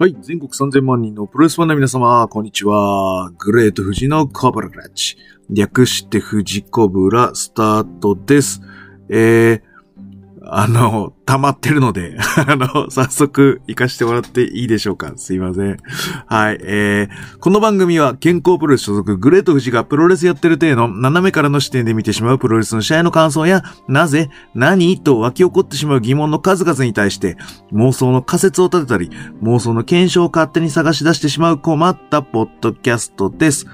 はい。全国3000万人のプロレスファンの皆様、こんにちは。グレート富士のコブラクラッチ。略して富士コブラスタートです。えー、あの、溜まってるので、あの、早速行かしてもらっていいでしょうか。すいません。はい。えー、この番組は健康プロレス所属グレート富士がプロレスやってる体の斜めからの視点で見てしまうプロレスの試合の感想や、なぜ、何と湧き起こってしまう疑問の数々に対して、妄想の仮説を立てたり、妄想の検証を勝手に探し出してしまう困ったポッドキャストです。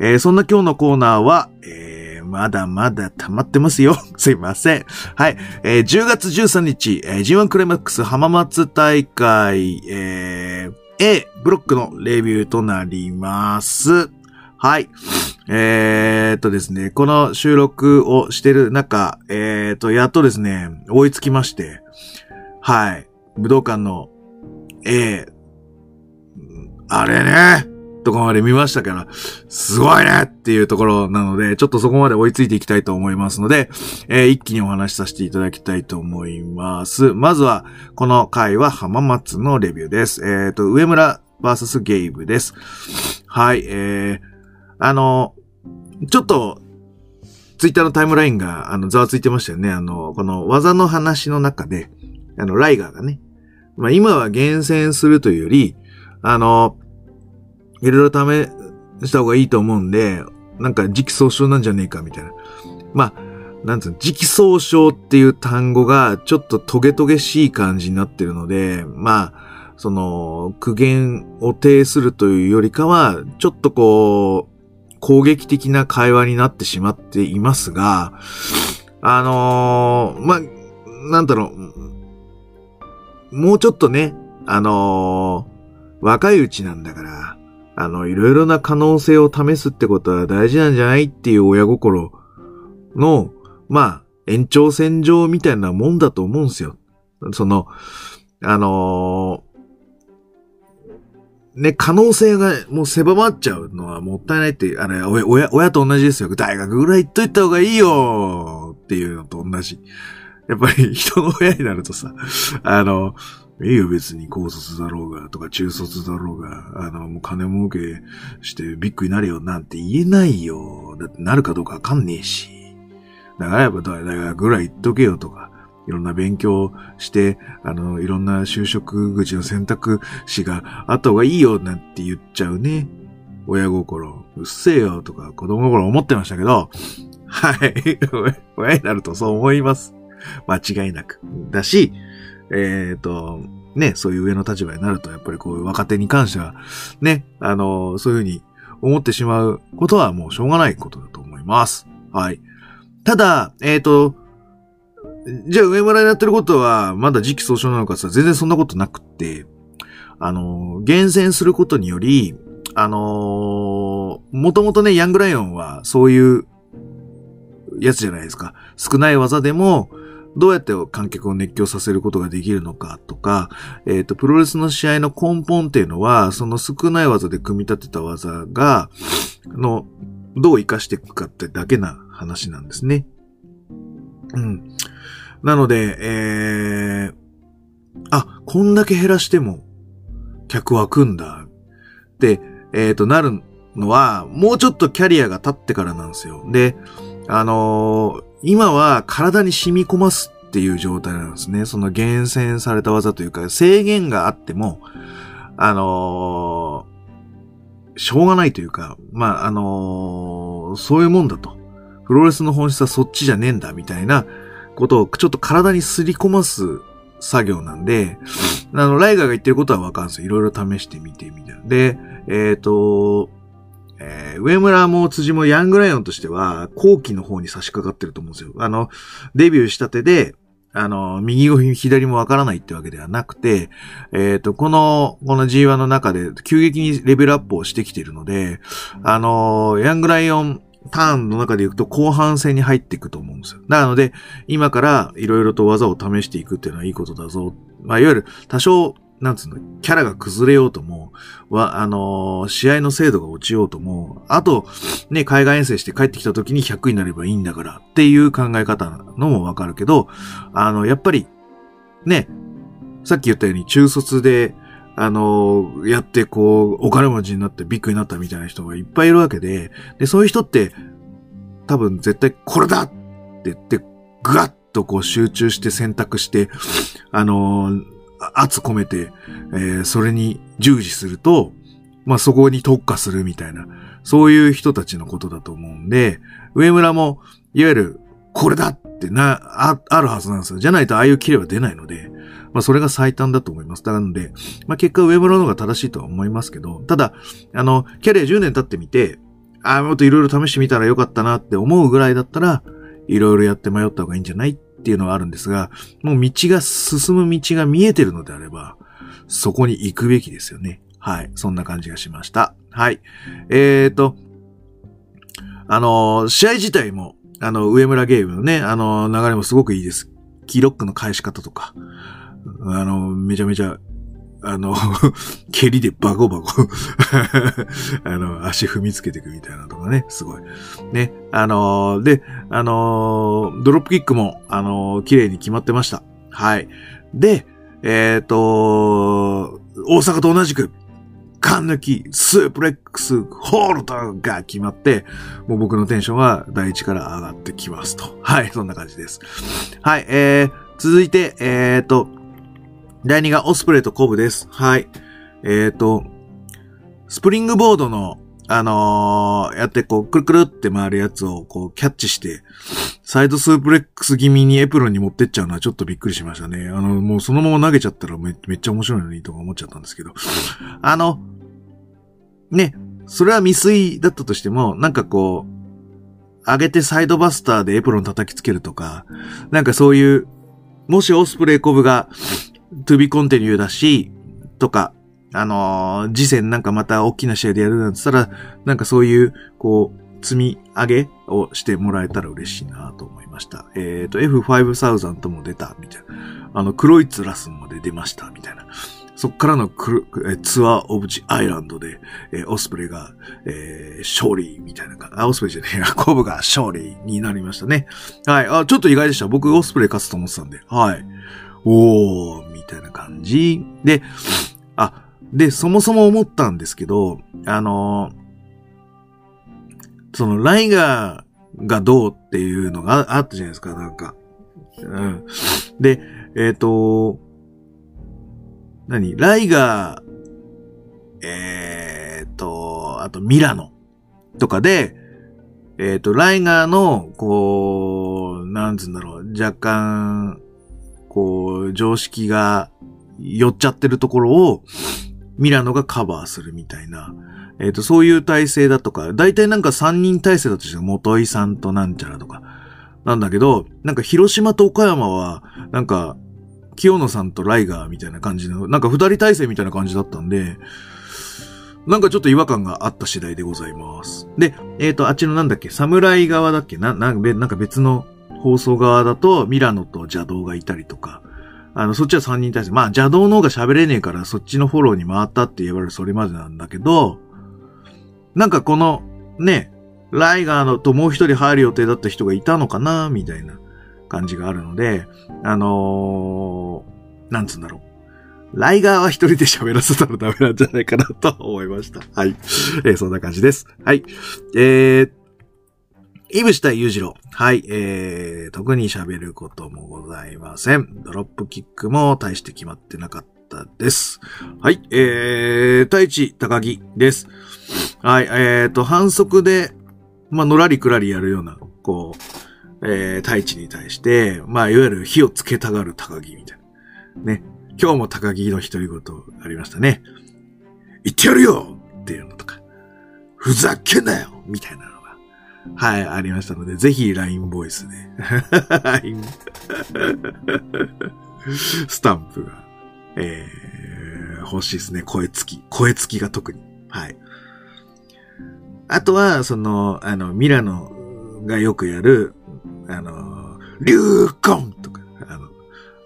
えーそんな今日のコーナーは、えーまだまだ溜まってますよ。すいません。はい。えー10月13日、えー G1 クライマックス浜松大会、えー A ブロックのレビューとなります。はい。えーっとですね、この収録をしてる中、えーっと、やっとですね、追いつきまして、はい。武道館の A、あれね、とこまで見ましたから、すごいねっていうところなので、ちょっとそこまで追いついていきたいと思いますので、えー一気にお話しさせていただきたいと思います。まずは、この回は浜松のレビューです。えっ、と、上村 VS ゲイブです。はい、えー、あの、ちょっと、ツイッターのタイムラインが、あの、ざわついてましたよね。あの、この技の話の中で、あの、ライガーがね、まあ今は厳選するというより、あの、いろいろ試した方がいいと思うんで、なんか時期総称なんじゃねえかみたいな。まあ、なんつうの、時期総称っていう単語がちょっとトゲトゲしい感じになってるので、まあ、その、苦言を呈するというよりかは、ちょっとこう、攻撃的な会話になってしまっていますが、あのーまあ、なんだろう、もうちょっとね、あのー若いうちなんだから、あの、いろいろな可能性を試すってことは大事なんじゃないっていう親心の、まあ、延長線上みたいなもんだと思うんすよ。その、あのーね、可能性がもう狭まっちゃうのはもったいないって、あれ、親、親と同じですよ。大学ぐらい行っといた方がいいよっていうのと同じ。やっぱり人の親になるとさ、あの、いいよ別に高卒だろうが、とか中卒だろうが、あの、もう金儲けしてビッグになるよなんて言えないよ。だってなるかどうかわかんねえし。だからやっぱ大学ぐらい行っとけよとか、いろんな勉強して、あの、いろんな就職口の選択肢があった方がいいよなんて言っちゃうね。親心。うっせえよとか子供の頃思ってましたけど、はい。親になるとそう思います。間違いなく。だし、えっ、と、ね、そういう上の立場になると、やっぱりこういう若手に関しては、ね、あの、そういうふうに思ってしまうことはもうしょうがないことだと思います。はい。ただ、えっ、と、じゃあ上村にやってることは、まだ時期尚早なのかさ、全然そんなことなくって、あの、厳選することにより、あのもともとね、ヤングライオンはそういうやつじゃないですか。少ない技でも、どうやって観客を熱狂させることができるのかとか、えっ、と、プロレスの試合の根本っていうのは、その少ない技で組み立てた技が、の、どう活かしていくかってだけな話なんですね。うん。なので、えー、あ、こんだけ減らしても、客湧くんだ。って、えっ、と、なるのは、もうちょっとキャリアが経ってからなんですよ。で、あのー今は体に染み込ますっていう状態なんですね。その厳選された技というか、制限があっても、あのーしょうがないというか、まあ、あのーそういうもんだと。プロレスの本質はそっちじゃねえんだ、みたいなことをちょっと体にすり込ます作業なんで、あの、ライガーが言ってることはわかるんですよ。いろいろ試してみて、みたいな。で、えっ、と、えー上村も辻もヤングライオンとしては、後期の方に差し掛かってると思うんですよ。あの、デビューしたてで、あの、右も左もわからないってわけではなくて、えっ、と、この、この G1 の中で急激にレベルアップをしてきているので、あの、ヤングライオンターンの中でいくと後半戦に入っていくと思うんですよ。なので、今からいろいろと技を試していくっていうのはいいことだぞ。まあ、いわゆる多少、なんつうの、キャラが崩れようとも、は、あのー試合の精度が落ちようとも、あと、ね、海外遠征して帰ってきた時に100になればいいんだからっていう考え方のもわかるけど、あの、やっぱり、ね、さっき言ったように中卒で、あの、やってこう、お金持ちになってビッグになったみたいな人がいっぱいいるわけで、で、そういう人って、多分絶対これだって言って、ぐわっとこう集中して選択して、あの圧込めて、えー、それに従事すると、まあ、そこに特化するみたいな、そういう人たちのことだと思うんで、上村も、いわゆる、これだってな、あ、あるはずなんですよ。じゃないとああいうキレは出ないので、まあ、それが最短だと思います。なので、まあ、結果上村の方が正しいとは思いますけど、ただ、あの、キャリア10年経ってみて、ああ、もっといろいろ試してみたらよかったなって思うぐらいだったら、いろいろやって迷った方がいいんじゃないっていうのはあるんですが、もう道が進む道が見えてるのであれば、そこに行くべきですよね。はい。そんな感じがしました。はい。えーと、あの、試合自体も、あの、上村ゲームのね、あの、流れもすごくいいです。キーロックの返し方とか、あの、めちゃめちゃ、あの、蹴りでバコバコ あの、足踏みつけていくみたいなとかね、すごい。ね、あの、で、あの、ドロップキックも、あの、綺麗に決まってました。はい。で、えっ、と、大阪と同じく、カン抜き、スープレックス、ホールドが決まって、もう僕のテンションは第一から上がってきますと。はい、そんな感じです。はい、えー、続いて、えーと、第2がオスプレイとコブです。はい。えーと、スプリングボードのあのー、やってこう、くるくるって回るやつをこう、キャッチして、サイドスープレックス気味にエプロンに持ってっちゃうのはちょっとびっくりしましたね。あの、もうそのまま投げちゃったらめめっちゃ面白いのにとか思っちゃったんですけど。あの、ね、それは未遂だったとしても、なんかこう、上げてサイドバスターでエプロン叩きつけるとか、なんかそういう、もしオスプレイコブが、トゥビコンテニューだし、とか、あのー、次戦なんかまた大きな試合でやるなんて言ったら、なんかそういう、こう、積み上げをしてもらえたら嬉しいなと思いました。えっ、ー、と、F5000 も出た、みたいな。あの、クロイツラスまで出ました、みたいな。そっからのクルツアーオブジアイランドで、えー、オスプレイが、えー、勝利みたいな感じあ、オスプレイじゃねえや、コブが勝利になりましたね。はい。あ、ちょっと意外でした。僕、オスプレイ勝つと思ってたんで。はい。おー、みたいな感じ。で、あ、で、そもそも思ったんですけど、あの、そのライガーがどうっていうのがあったじゃないですか、なんか。うん。で、えっ、ー、と、何？ライガー、えっ、ー、と、あとミラノとかで、えっ、と、ライガーの、こう、なんつうんだろう、若干、こう、常識が寄っちゃってるところを、ミラノがカバーするみたいな、えっ、ー、と、そういう体制だとか、大体なんか3人体制だとして元井さんとなんちゃらとか、なんだけど、なんか広島と岡山は、なんか、清野さんとライガーみたいな感じの、なんか二人体制みたいな感じだったんで、なんかちょっと違和感があった次第でございます。で、えっ、ー、と、あっちのなんだっけ、侍側だっけな、なんか別の放送側だと、ミラノと邪道がいたりとか、あの、そっちは3人対して、まあ邪道の方が喋れねえからそっちのフォローに回ったって言われるそれまでなんだけど、なんかこの、ね、ライガーのともう一人入る予定だった人がいたのかなみたいな感じがあるので、あのー、なんつうんだろう。ライガーは一人で喋らせたらダメなんじゃないかなと思いました。はい。えー、そんな感じです。はい。えー、イブした裕次郎。はい。えー、特に喋ることもございません。ドロップキックも大して決まってなかったです。はい。えー、太一高木です。はい。えーと、反則で、まあ、のらりくらりやるような、こう、えー、太一に対して、まあ、いわゆる火をつけたがる高木みたいな。ね。今日も高木の独り言ありましたね。言ってやるよっていうのとか、ふざけんなよみたいな。はい、ありましたので、ぜひ LINE ボイスで。スタンプが、えー、欲しいですね。声付き。声付きが特に。はい。あとは、その、あの、ミラノがよくやる、あの、リューコンとか、あの、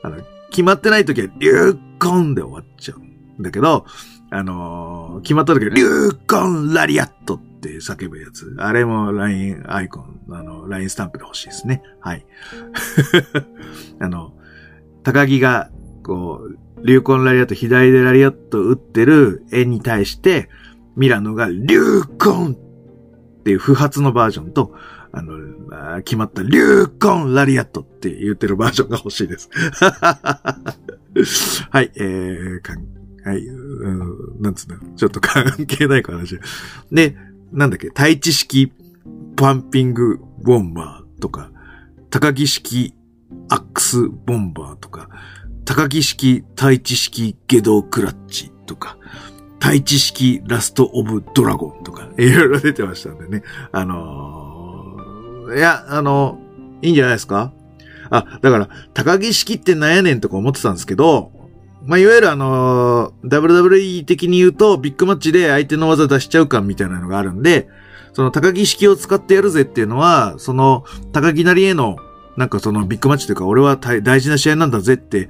あの、決まってない時は、リューコンで終わっちゃうんだけど、あの決まった時は、リューコンラリアットってって叫ぶやつ。あれも LINE アイコン、あの、LINE スタンプで欲しいですね。はい。あの、高木がこう、リューコンラリアット、左でラリアット打ってる絵に対して、ミラノがリューコンっていう不発のバージョンと、あの、決まったリューコンラリアットって言ってるバージョンが欲しいです。はい、えー、かん、はい、うん、なんつうの、ちょっと関係ない話。で、なんだっけ、対地式パンピングボンバーとか、高木式アックスボンバーとか、高木式対地式下道クラッチとか、対地式ラストオブドラゴンとか、いろいろ出てましたんでね。あのーいや、あの、いいんじゃないですか？あ、だから、高木式ってなんやねんとか思ってたんですけど、まあ、いわゆるあの、WWE 的に言うと、ビッグマッチで相手の技出しちゃう感みたいなのがあるんで、その高木式を使ってやるぜっていうのは、その高木なりへの、なんかそのビッグマッチというか、俺は大事な試合なんだぜって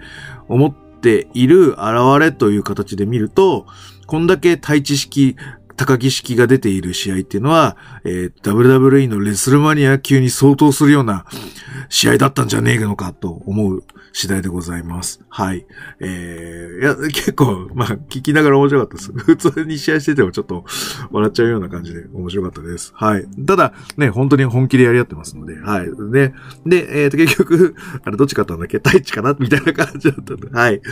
思っている現れという形で見ると、こんだけ対地式高木式が出ている試合っていうのは、えー、WWE のレスルマニア級に相当するような試合だったんじゃねえのかと思う次第でございます。はい。えー、いや、結構、まあ、聞きながら面白かったです。普通に試合しててもちょっと笑っちゃうような感じで面白かったです。はい。ただ、ね、本当に本気でやり合ってますので、はい。で、で、えっ、ー、と、結局、あれどっち勝ったんだっけ？太一かな？みたいな感じだったんで、はい。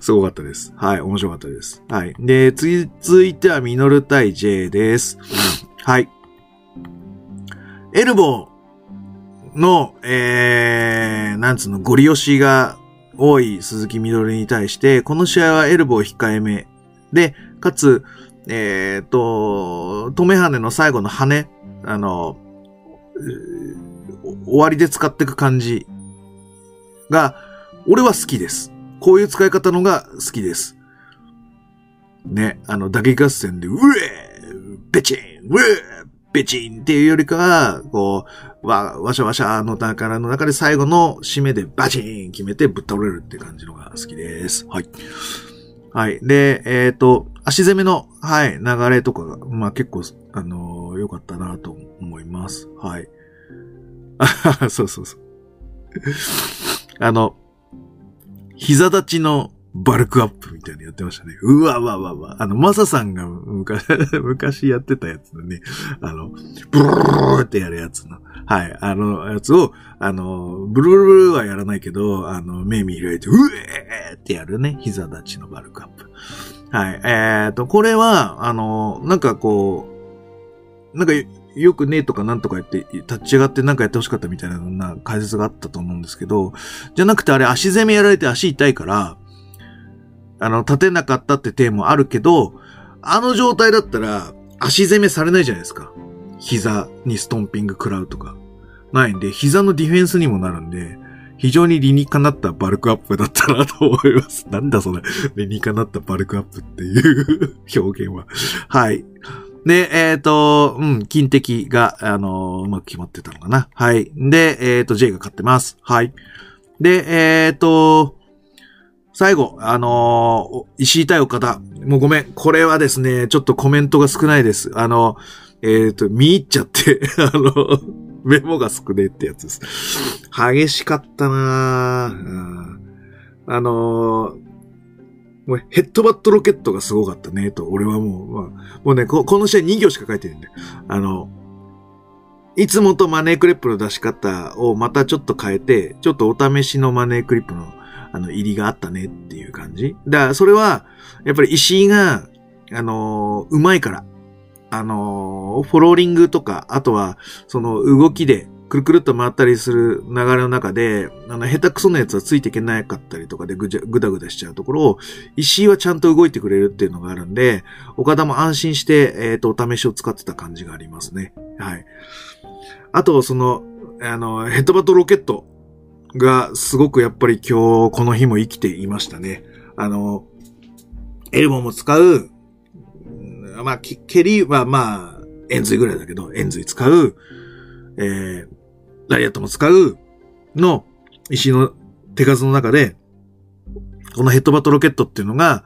すごかったです。はい。面白かったです。はい。で、次、続いてはミノル対 J です。はい。エルボー、の、えー、なんつうの、ゴリ押しが多い鈴木みどりに対して、この試合はエルボー控えめで、かつ、えっ、ー、と、止め羽の最後の羽、あの、終わりで使っていく感じが、俺は好きです。こういう使い方のが好きです。ね、あの、打撃合戦で、うえーペチンうえーペチンっていうよりかは、こう、わ、わしゃわしゃの中の中で最後の締めでバチン決めてぶっ倒れるって感じのが好きです。はい。はい。で、えっ、ー、と、足攻めの、はい、流れとかが、まあ結構、あのー、良かったなと思います。はい。あ そうそうそう。あの、膝立ちのバルクアップみたいなやってましたね。うわわわわ。あの、マサさんが昔、昔やってたやつのね、あの、ブルーってやるやつの。はい。あの、やつを、あの、ブルーブルーはやらないけど、あの、目見開いて、うえーってやるね。膝立ちのバルクアップ。はい。えーと、これは、あの、なんかこう、なんか、よくねとかなんとか言って、立ち上がってなんかやってほしかったみたいな解説があったと思うんですけど、じゃなくてあれ足攻めやられて足痛いから、あの、立てなかったって点もあるけど、あの状態だったら、足攻めされないじゃないですか。膝にストンピング食らうとか。ないんで、膝のディフェンスにもなるんで、非常に理にかなったバルクアップだったなと思います。なんだそれ。理にかなったバルクアップっていう 表現は。はい。で、えっ、ー、と、うん、金敵が、あのー、うまく決まってたのかな。はい。で、えっ、ー、と、J が勝ってます。はい。で、えっ、と、最後、あのー、石井対岡田。もうごめん。これはですね、ちょっとコメントが少ないです。あの、えっ、ー、と、見入っちゃって あの、メモが少ねえってやつです。激しかったなぁ。あのー、もうヘッドバットロケットがすごかったね、と。俺はもう、まあ、もうねこ、この試合2行しか書いてないんで。あの、いつもとマネークリップの出し方をまたちょっと変えて、ちょっとお試しのマネークリップのあの、入りがあったねっていう感じ。だから、それは、やっぱり石井が、あのー、うまいから。あの、フォローリングとか、あとは、その動きで、くるくるっと回ったりする流れの中で、あの、下手くそなやつはついていけなかったりとかでぐじゃ、ぐだぐだしちゃうところを、石井はちゃんと動いてくれるっていうのがあるんで、岡田も安心して、えっ、ー、と、お試しを使ってた感じがありますね。はい。あと、その、あの、ヘッドバットロケット。がすごくやっぱり今日この日も生きていましたね。あの、エルボーも使う、まあ、蹴りはまあ、円髄ぐらいだけど、円髄使う、えー、ラリアットも使うの石の手数の中で、このヘッドバットロケットっていうのが、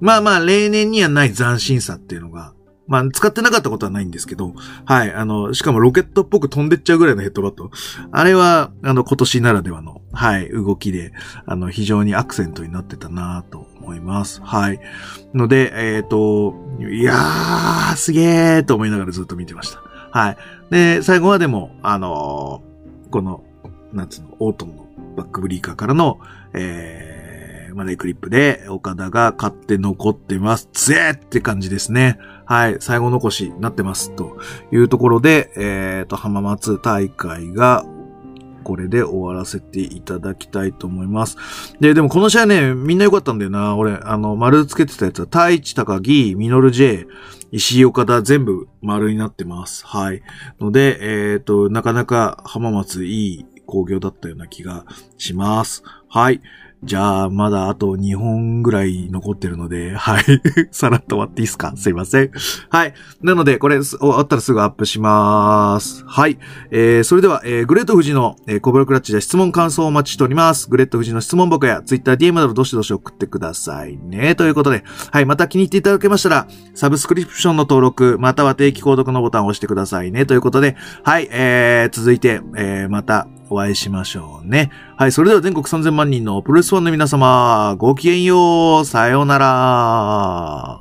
まあまあ、例年にはない斬新さっていうのがまあ、使ってなかったことはないんですけど、はい。あの、しかもロケットっぽく飛んでっちゃうぐらいのヘッドバット。あれは、あの、今年ならではの、はい、動きで、あの、非常にアクセントになってたなと思います。はい。ので、えっ、ー、と、いやー、すげーと思いながらずっと見てました。はい。で、最後はでも、あのー、この、夏のオートムのバックブリーカーからの、えー、マネークリップで岡田が買って残ってます。ぜーって感じですね。はい。最後残しになってます。というところで、えっ、ー、と、浜松大会がこれで終わらせていただきたいと思います。で、でもこの試合ね、みんな良かったんだよな。俺、あの、丸つけてたやつは、太一高木、ミノル J、石井岡田全部丸になってます。はい。ので、えっ、ー、と、なかなか浜松いい工業だったような気がします。はい。じゃあ、まだあと2本ぐらい残ってるので、はい。さらっと終わっていいですか？すいません。はい。なので、これ、終わったらすぐアップします。はい。えー、それでは、えー、グレート富士の、えー、コブラクラッチで質問感想をお待ちしております。グレート富士の質問箱や Twitter、DM などどしどし送ってくださいね。ということで、はい。また気に入っていただけましたら、サブスクリプションの登録、または定期購読のボタンを押してくださいね。ということで、はい。えー、続いて、えー、また、お会いしましょうね。はい、それでは全国3000万人のプロレスファンの皆様、ごきげんよう、さようなら。